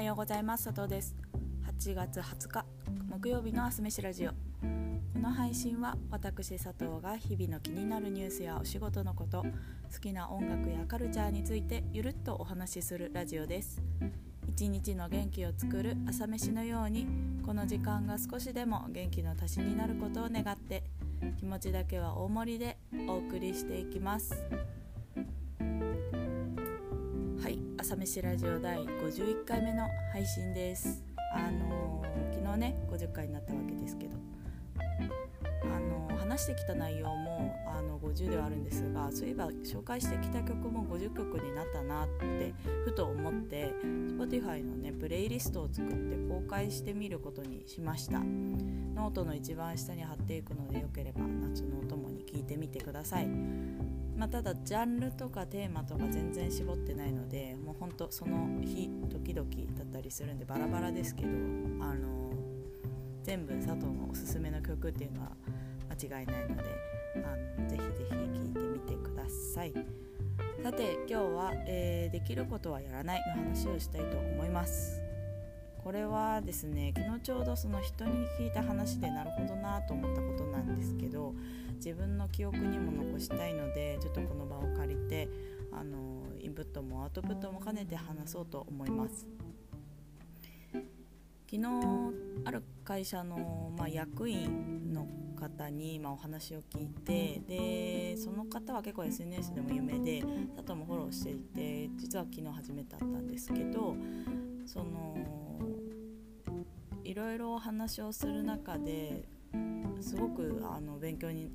はようございます。佐藤です。8月20日木曜日の朝飯ラジオ。この配信は私佐藤が日々の気になるニュースやお仕事のこと好きな音楽やカルチャーについてゆるっとお話しするラジオです。一日の元気を作る朝飯のようにこの時間が少しでも元気の足しになることを願って気持ちだけは大盛りでお送りしていきます。朝飯ラジオ第51回目の配信です。あのー、昨日ね50回になったわけですけど。あのー、話してきた内容もあの50ではあるんですがそういえば紹介してきた曲も50曲になったなってふと思って Spotify のねプレイリストを作って公開してみることにしました。ノートの一番下に貼っていくのでよければ夏のお供に聞いてみてください。まあ、ただジャンルとかテーマとか全然絞ってないのでもうほんとその日時々だったりするんでバラバラですけどあの全部佐藤のおすすめの曲っていうのは間違いないのであのぜひぜひ聴いてみてください。さて今日は、えー、できることはやらないの話をしたいと思います。これはですね昨日ちょうどその人に聞いた話でなるほどなと思ったことなんですけど自分の記憶にも残したいのでちょっとこの場を借りてあのインプットもアウトプットも兼ねて話そうと思います。昨日ある会社の、まあ、役員の方に、まあ、お話を聞いてでその方は結構 SNS でも有名で佐藤もフォローしていて実は昨日初めて会ったんですけどそのいろいろお話をする中ですごくあの勉強に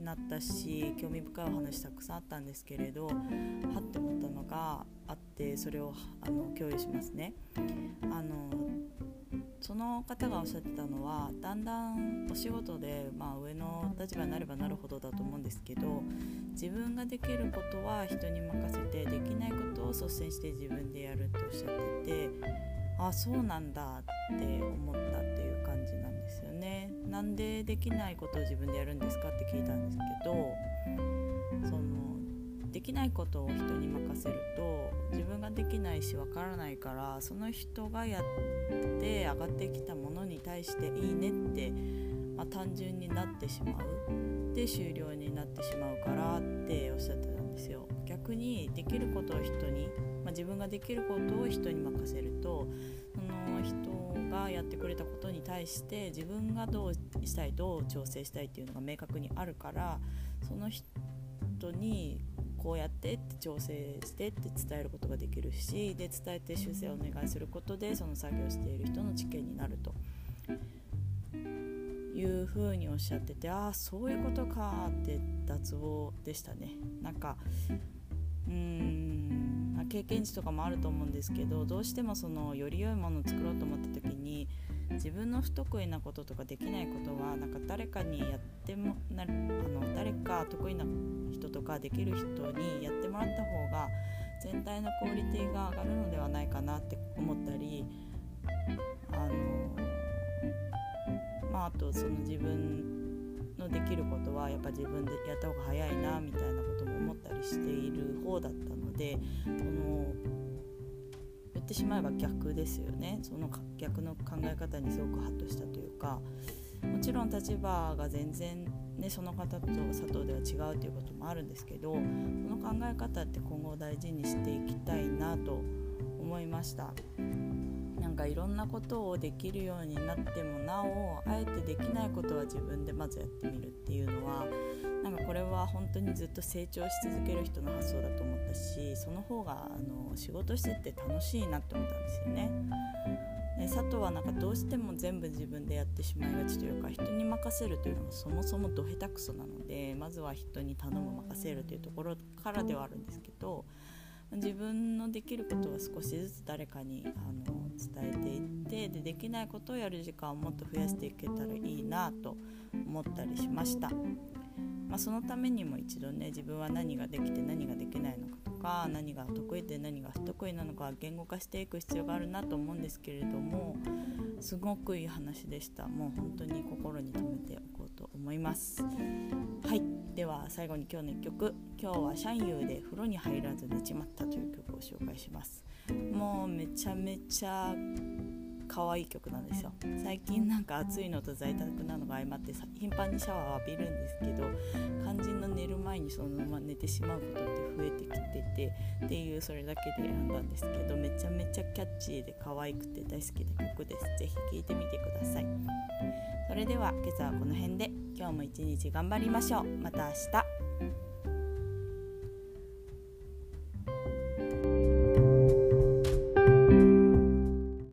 なったし興味深いお話たくさんあったんですけれどはって思ったのがあってそれをあの共有しますね。あのその方がおっしゃってたのはだんだんお仕事で、まあ、上の立場になればなるほどだと思うんですけど自分ができることは人に任せてできないことを率先して自分でやるっておっしゃっててあそうなんだって思ったっていう感じなんですよね。なんでできないことを自分でやるんですかって聞いたんですけどそのできないことを人に任せると自分ができないしわからないからその人がやって上がってきたものに対していいねって、まあ、単純になってしまうで終了になってしまうからっておっしゃってたんですよ。逆にできることを人に、まあ、自分ができることを人に任せるとその人がやってくれたことに対して自分がどうしたいどう調整したいっていうのが明確にあるからその人にこうやってって調整してって伝えることができるしで伝えて修正をお願いすることでその作業している人の知見になると。いうふうにおっしゃっててああそういうことかって脱帽でしたね。なんかうーん経験値とかもあると思うんですけどどうしてもそのより良いものを作ろうと思った時に自分の不得意なこととかできないことはなんか誰かにやってもなあの誰か得意な人とかできる人にやってもらった方が全体のクオリティが上がるのではないかなって思ったりあのまああとその自分のできることはやっぱ自分でやった方が早いなみたいなことも思ったりしている方だったのでこの言ってしまえば逆ですよね。その逆の考え方にすごくハッとしたというかもちろん立場が全然ね、その方と佐藤では違うということもあるんですけどこの考え方って今後大事にしていきたいなと思いました。かいろんなことをできるようになってもなおあえてできないことは自分でまずやってみるっていうのはなんかこれは本当にずっと成長し続ける人の発想だと思ったしその方があの仕事してて楽しいなって思ったんですよね。で佐藤はなんかどうしても全部自分でやってしまいがちというか人に任せるというのがそもそもど下手くそなのでまずは人に頼む任せるというところからではあるんですけど自分のできることは少しずつ誰かにあの伝えていってでできないことをやる時間をもっと増やしていけたらいいなと思ったりしました。まあ、そのためにも一度ね自分は何ができて何ができないのかとか何が得意で何が不得意なのか言語化していく必要があるなと思うんですけれどもすごくいい話でした。もう本当に心に留めておこうと思います。はい。では最後に今日の1曲。今日は「シャンユーで風呂に入らず寝ちまった」という曲を紹介します。もうめちゃめちゃ可愛い曲なんですよ。最近なんか暑いのと在宅なのが相まって頻繁にシャワーを浴びるんですけど肝心の寝る前にそのまま寝てしまうことって増えてきててっていうそれだけで選んだんですけどめちゃめちゃキャッチーで可愛くて大好きな曲です。是非聴いてみてください。それでは今朝はこの辺で今日も一日頑張りましょう。また明日。